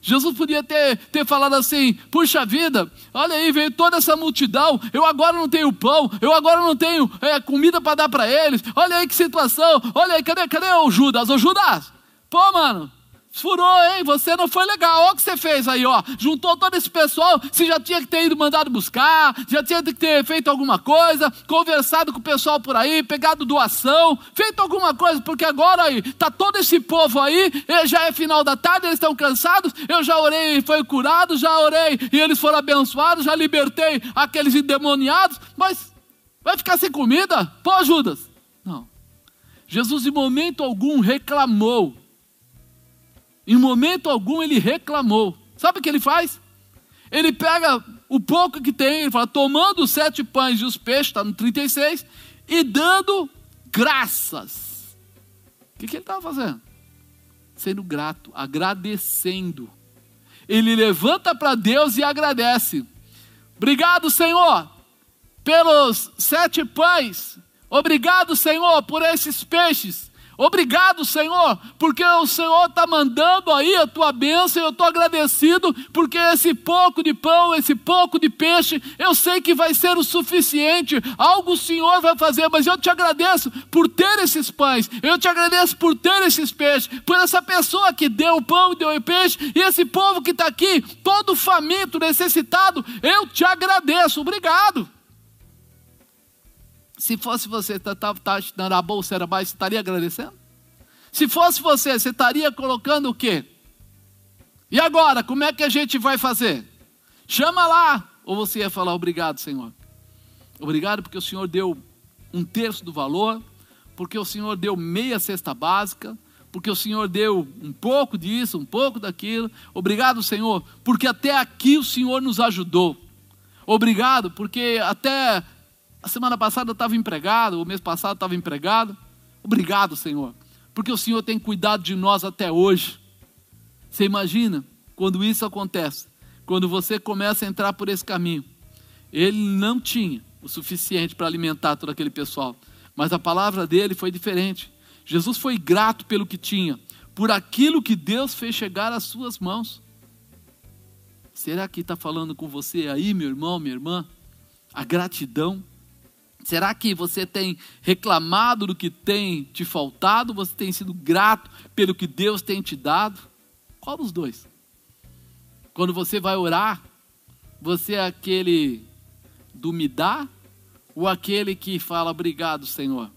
[SPEAKER 1] Jesus podia ter, ter falado assim: puxa vida, olha aí, veio toda essa multidão, eu agora não tenho pão, eu agora não tenho é, comida para dar para eles, olha aí que situação, olha aí, cadê, cadê o Judas? Ô Judas, pô, mano, Furou, hein? Você não foi legal. Olha o que você fez aí, ó. Juntou todo esse pessoal. Você já tinha que ter ido mandado buscar, já tinha que ter feito alguma coisa, conversado com o pessoal por aí, pegado doação, feito alguma coisa, porque agora aí tá todo esse povo aí, já é final da tarde, eles estão cansados. Eu já orei e foi curado, já orei e eles foram abençoados, já libertei aqueles endemoniados, mas vai ficar sem comida? Pô, Judas. Não. Jesus, em momento algum, reclamou em momento algum ele reclamou. Sabe o que ele faz? Ele pega o pouco que tem, ele fala, tomando os sete pães e os peixes, está no 36, e dando graças. O que, que ele estava fazendo? Sendo grato, agradecendo. Ele levanta para Deus e agradece. Obrigado, Senhor, pelos sete pães. Obrigado, Senhor, por esses peixes. Obrigado, Senhor, porque o Senhor está mandando aí a tua bênção eu estou agradecido, porque esse pouco de pão, esse pouco de peixe, eu sei que vai ser o suficiente, algo o Senhor vai fazer, mas eu te agradeço por ter esses pães, eu te agradeço por ter esses peixes, por essa pessoa que deu o pão e deu o peixe, e esse povo que está aqui, todo faminto, necessitado, eu te agradeço, obrigado. Se fosse você, tá, tá, tá a bolsa era mais, você estaria agradecendo? Se fosse você, você estaria colocando o quê? E agora, como é que a gente vai fazer? Chama lá. Ou você ia falar, obrigado, Senhor. Obrigado porque o Senhor deu um terço do valor, porque o Senhor deu meia cesta básica, porque o Senhor deu um pouco disso, um pouco daquilo. Obrigado, Senhor, porque até aqui o Senhor nos ajudou. Obrigado, porque até a semana passada eu estava empregado, o mês passado estava empregado. Obrigado, Senhor, porque o Senhor tem cuidado de nós até hoje. Você imagina quando isso acontece, quando você começa a entrar por esse caminho. Ele não tinha o suficiente para alimentar todo aquele pessoal, mas a palavra dele foi diferente. Jesus foi grato pelo que tinha, por aquilo que Deus fez chegar às suas mãos. Será que está falando com você aí, meu irmão, minha irmã? A gratidão Será que você tem reclamado do que tem te faltado? Você tem sido grato pelo que Deus tem te dado? Qual dos dois? Quando você vai orar, você é aquele do me dá Ou aquele que fala obrigado, Senhor?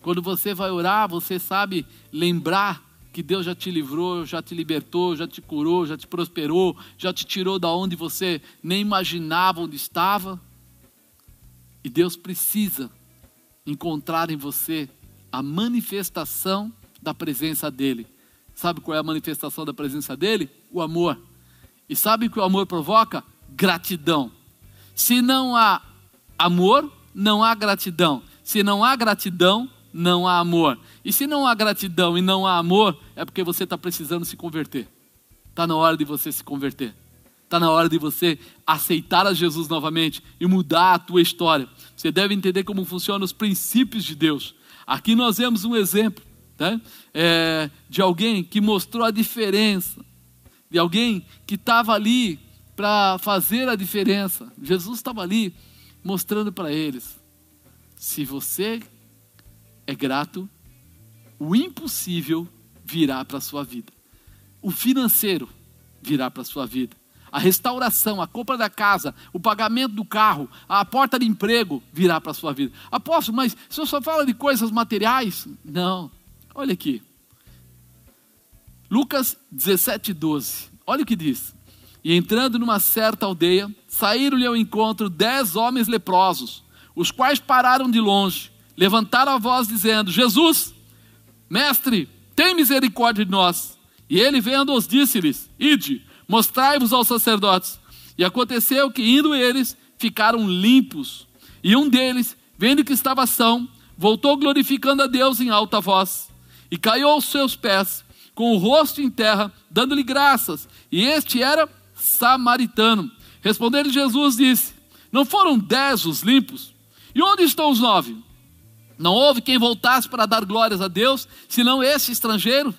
[SPEAKER 1] Quando você vai orar, você sabe lembrar que Deus já te livrou, já te libertou, já te curou, já te prosperou, já te tirou da onde você nem imaginava onde estava. E Deus precisa encontrar em você a manifestação da presença dele. Sabe qual é a manifestação da presença dele? O amor. E sabe o que o amor provoca? Gratidão. Se não há amor, não há gratidão. Se não há gratidão, não há amor. E se não há gratidão e não há amor, é porque você está precisando se converter. Está na hora de você se converter. Está na hora de você aceitar a Jesus novamente e mudar a tua história. Você deve entender como funcionam os princípios de Deus. Aqui nós vemos um exemplo né? é, de alguém que mostrou a diferença, de alguém que estava ali para fazer a diferença. Jesus estava ali mostrando para eles: se você é grato, o impossível virá para a sua vida. O financeiro virá para a sua vida a restauração, a compra da casa, o pagamento do carro, a porta de emprego virá para a sua vida. Apóstolo, mas o senhor só fala de coisas materiais? Não. Olha aqui. Lucas 17, 12. Olha o que diz. E entrando numa certa aldeia, saíram-lhe ao encontro dez homens leprosos, os quais pararam de longe, levantaram a voz, dizendo: Jesus, mestre, tem misericórdia de nós. E ele, vendo-os, disse-lhes: Ide Mostrai-vos aos sacerdotes. E aconteceu que, indo eles, ficaram limpos. E um deles, vendo que estava são, voltou glorificando a Deus em alta voz. E caiu aos seus pés, com o rosto em terra, dando-lhe graças. E este era samaritano. Respondendo Jesus, disse: Não foram dez os limpos? E onde estão os nove? Não houve quem voltasse para dar glórias a Deus, senão esse estrangeiro?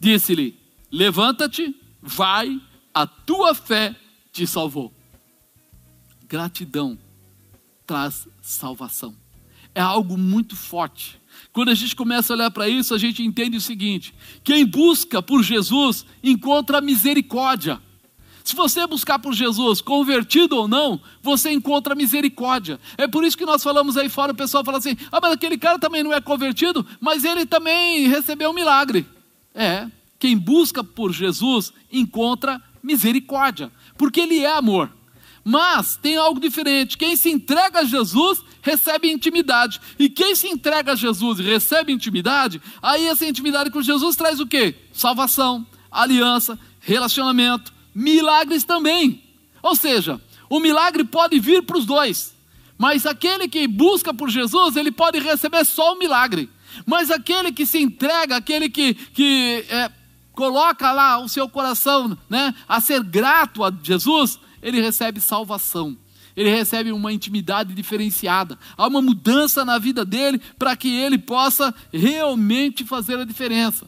[SPEAKER 1] Disse-lhe: Levanta-te, vai, a tua fé te salvou. Gratidão traz salvação. É algo muito forte. Quando a gente começa a olhar para isso, a gente entende o seguinte: quem busca por Jesus encontra misericórdia. Se você buscar por Jesus, convertido ou não, você encontra misericórdia. É por isso que nós falamos aí fora, o pessoal fala assim: ah, mas aquele cara também não é convertido, mas ele também recebeu um milagre. É, quem busca por Jesus encontra misericórdia, porque Ele é amor. Mas tem algo diferente: quem se entrega a Jesus recebe intimidade, e quem se entrega a Jesus e recebe intimidade, aí essa intimidade com Jesus traz o que? Salvação, aliança, relacionamento, milagres também. Ou seja, o milagre pode vir para os dois, mas aquele que busca por Jesus, ele pode receber só o milagre. Mas aquele que se entrega, aquele que, que é, coloca lá o seu coração né, a ser grato a Jesus, ele recebe salvação. Ele recebe uma intimidade diferenciada. Há uma mudança na vida dele para que ele possa realmente fazer a diferença.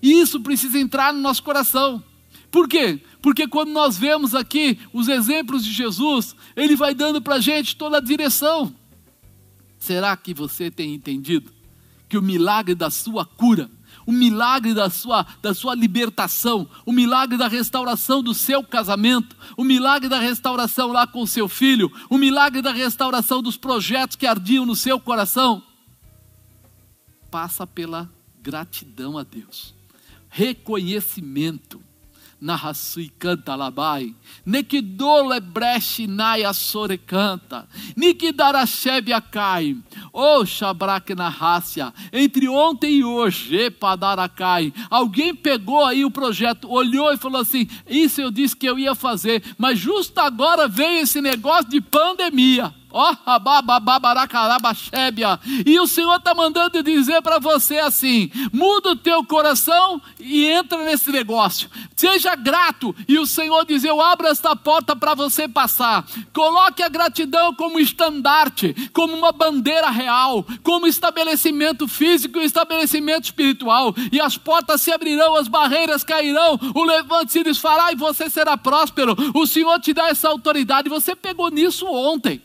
[SPEAKER 1] E isso precisa entrar no nosso coração. Por quê? Porque quando nós vemos aqui os exemplos de Jesus, ele vai dando para a gente toda a direção. Será que você tem entendido que o milagre da sua cura o milagre da sua, da sua libertação, o milagre da restauração do seu casamento, o milagre da restauração lá com seu filho, o milagre da restauração dos projetos que ardiam no seu coração, passa pela gratidão a Deus, reconhecimento narrasui canta labai, nekidole breche naia sore canta, nikidarachebe acai, o shabrak narrácia, entre ontem e hoje, padaracai, alguém pegou aí o projeto, olhou e falou assim, isso eu disse que eu ia fazer, mas justo agora veio esse negócio de pandemia, Ó, e o Senhor está mandando dizer para você assim: muda o teu coração e entra nesse negócio. Seja grato e o Senhor diz: eu abro esta porta para você passar. Coloque a gratidão como estandarte, como uma bandeira real, como estabelecimento físico e estabelecimento espiritual. E as portas se abrirão, as barreiras cairão, o levante se desfará e você será próspero. O Senhor te dá essa autoridade. Você pegou nisso ontem.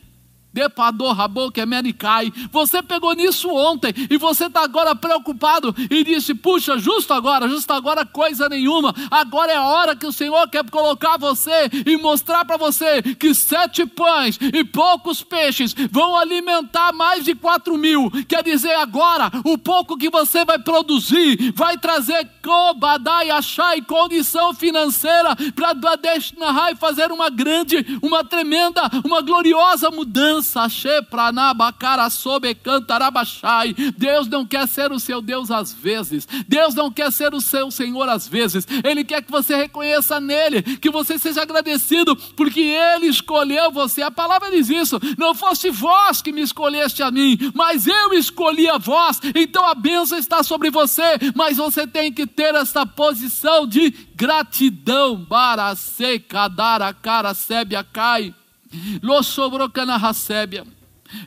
[SPEAKER 1] Depador, rabo, que menicai. Você pegou nisso ontem e você está agora preocupado e disse: Puxa, justo agora, justo agora, coisa nenhuma. Agora é a hora que o Senhor quer colocar você e mostrar para você que sete pães e poucos peixes vão alimentar mais de quatro mil. Quer dizer, agora, o pouco que você vai produzir vai trazer Kobadai, Achai, condição financeira para Badeshnahai fazer uma grande, uma tremenda, uma gloriosa mudança. Deus não quer ser o seu Deus às vezes. Deus não quer ser o seu Senhor às vezes. Ele quer que você reconheça nele, que você seja agradecido, porque ele escolheu você. A palavra diz isso. Não fosse vós que me escolheste a mim, mas eu escolhi a vós. Então a bênção está sobre você, mas você tem que ter essa posição de gratidão. Bara seca, dara, cara, sébia, cai. Lo sobrou cana recebe.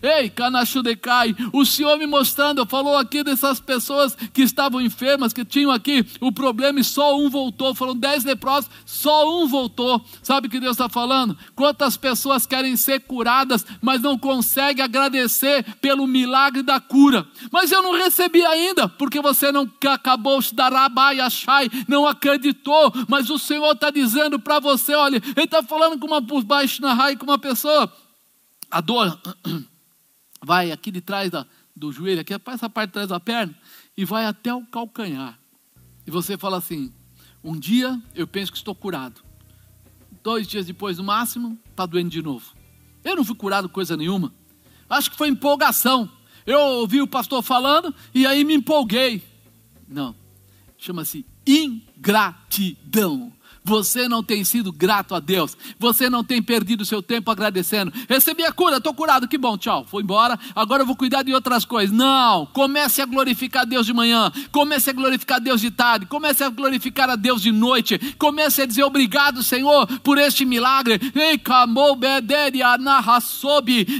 [SPEAKER 1] Ei, Canachudecai, o Senhor me mostrando, falou aqui dessas pessoas que estavam enfermas, que tinham aqui o problema e só um voltou. Foram dez leprosos, só um voltou. Sabe o que Deus está falando? Quantas pessoas querem ser curadas, mas não conseguem agradecer pelo milagre da cura. Mas eu não recebi ainda, porque você não acabou de dar achai, não acreditou. Mas o Senhor está dizendo para você: olha, Ele está falando com uma com uma pessoa. A dor [CLEARS THROAT] vai aqui de trás da, do joelho, aqui essa parte de trás da perna, e vai até o calcanhar. E você fala assim: um dia eu penso que estou curado. Dois dias depois, no máximo, está doendo de novo. Eu não fui curado coisa nenhuma. Acho que foi empolgação. Eu ouvi o pastor falando e aí me empolguei. Não. Chama-se ingratidão. Você não tem sido grato a Deus. Você não tem perdido seu tempo agradecendo. Recebi a cura, estou curado, que bom, tchau. Foi embora, agora eu vou cuidar de outras coisas. Não, comece a glorificar Deus de manhã, comece a glorificar Deus de tarde, comece a glorificar a Deus de noite, comece a dizer obrigado, Senhor, por este milagre.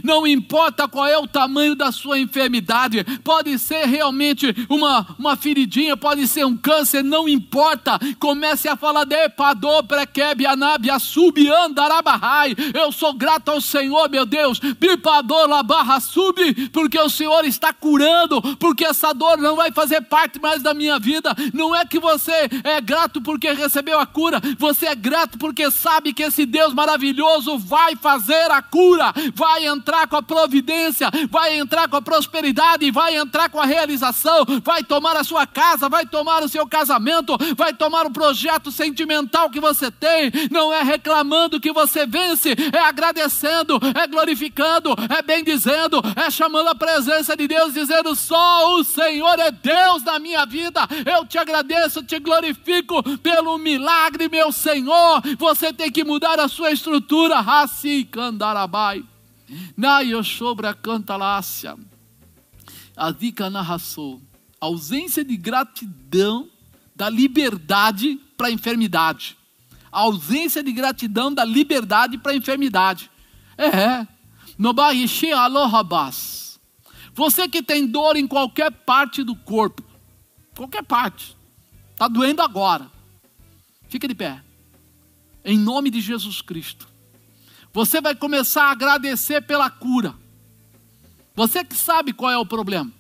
[SPEAKER 1] Não importa qual é o tamanho da sua enfermidade, pode ser realmente uma, uma feridinha, pode ser um câncer, não importa. Comece a falar de eu sou grato ao Senhor, meu Deus. barra sub, porque o Senhor está curando, porque essa dor não vai fazer parte mais da minha vida. Não é que você é grato porque recebeu a cura, você é grato porque sabe que esse Deus maravilhoso vai fazer a cura, vai entrar com a providência, vai entrar com a prosperidade, vai entrar com a realização, vai tomar a sua casa, vai tomar o seu casamento, vai tomar o projeto sentimental que você tem, não é reclamando que você vence, é agradecendo, é glorificando, é bendizendo, é chamando a presença de Deus, dizendo: só o Senhor é Deus na minha vida. Eu te agradeço, te glorifico pelo milagre, meu Senhor. Você tem que mudar a sua estrutura. Raci candarabai. Na Yoshobra cantalácia. A dica narração. Ausência de gratidão da liberdade para a enfermidade. A ausência de gratidão da liberdade para a enfermidade. É. Alohobas. Você que tem dor em qualquer parte do corpo, qualquer parte, está doendo agora. Fica de pé. Em nome de Jesus Cristo. Você vai começar a agradecer pela cura. Você que sabe qual é o problema.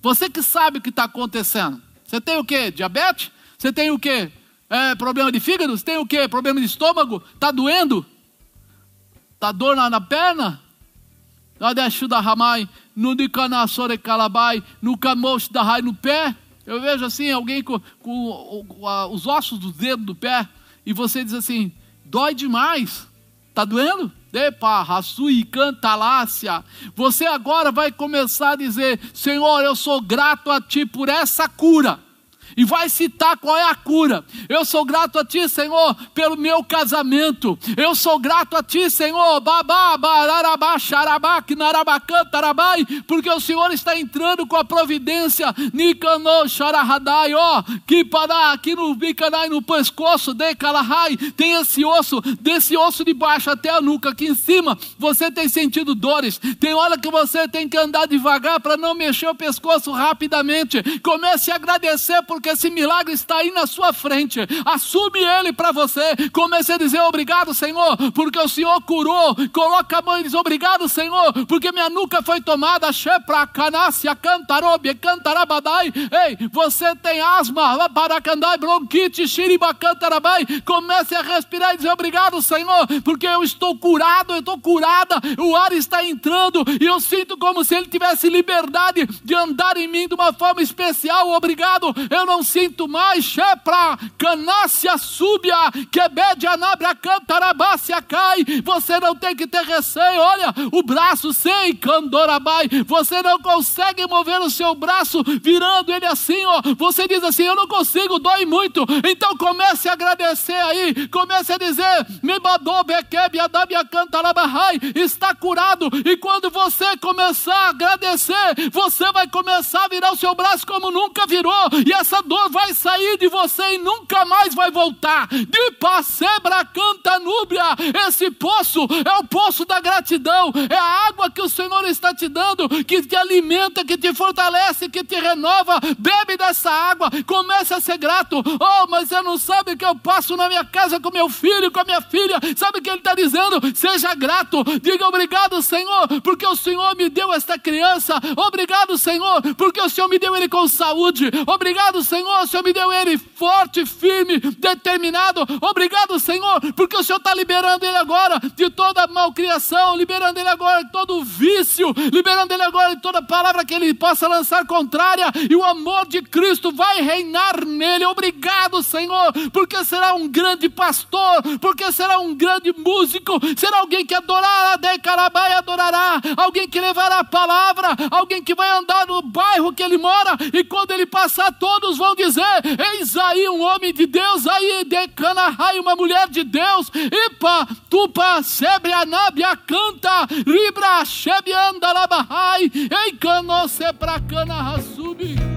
[SPEAKER 1] Você que sabe o que está acontecendo. Você tem o que? Diabetes? Você tem o que? É, problema de fígado? Você tem o que? Problema de estômago? Está doendo? Está dor na, na perna? No canassore calabai, no camocho da no pé. Eu vejo assim, alguém com, com, com os ossos do dedo do pé, e você diz assim: dói demais. Está doendo? Você agora vai começar a dizer: Senhor, eu sou grato a Ti por essa cura e vai citar qual é a cura. Eu sou grato a Ti, Senhor, pelo meu casamento. Eu sou grato a Ti, Senhor, babá, bararabá, xarabá, narabacantarabai, porque o Senhor está entrando com a providência. Nicanô, xarahadai, ó, que para aqui no bicanai, no pescoço, de calahai, tem esse osso, desse osso de baixo até a nuca, aqui em cima, você tem sentido dores. Tem hora que você tem que andar devagar para não mexer o pescoço rapidamente. Comece a agradecer por porque esse milagre está aí na sua frente. Assume ele para você. Comece a dizer obrigado, Senhor, porque o Senhor curou. Coloca a mão e diz obrigado, Senhor, porque minha nuca foi tomada. Shepra, canácia, cantarobe, cantarabadai. Ei, você tem asma, paracandai, bronquite, xiribacantarabai. Comece a respirar e dizer obrigado, Senhor, porque eu estou curado, eu estou curada. O ar está entrando e eu sinto como se ele tivesse liberdade de andar em mim de uma forma especial. Obrigado, eu não sinto mais. Shepra, canácia, súbia, quebede, anabra, cantarabácia, cai. Você não tem que ter receio. Olha, o braço sem candorabai. Você não consegue mover o seu braço virando ele assim, ó. Você diz assim: Eu não consigo, dói muito. Então comece a agradecer aí. Comece a dizer: Me badou, bequebe, adabia, cantarabahai. Está curado. E quando você começar a agradecer, você vai começar a virar o seu braço como nunca virou. E essa dor vai sair de você e nunca mais vai voltar. De Passebra canta núbia. Esse poço é o poço da gratidão. É a água que o Senhor está te dando, que te alimenta, que te fortalece, que te renova. Bebe dessa água. Comece a ser grato. Oh, mas você não sabe o que eu passo na minha casa com meu filho, com a minha filha. Sabe o que ele está dizendo? Seja grato. Diga obrigado, Senhor, porque o Senhor me deu esta criança. Obrigado, Senhor, porque o Senhor me deu ele com saúde. Obrigado, Senhor, o Senhor me deu ele forte, firme, determinado. Obrigado, Senhor, porque o Senhor está liberando ele agora de toda malcriação, liberando ele agora de todo vício, liberando ele agora de toda palavra que ele possa lançar contrária, e o amor de Cristo vai reinar nele. Obrigado, Senhor, porque será um grande pastor, porque será um grande músico, será alguém que adorará, decarabai adorará, alguém que levará a palavra, alguém que vai andar no bairro que ele mora, e quando ele passar, todos vão dizer: Eis aí um homem de Deus, aí decanahai, uma mulher de Deus, ipa, tupa, sebre, anábia, canta, libra, shebe, andalabahai, ei, cano, sepra, cana, rasubi.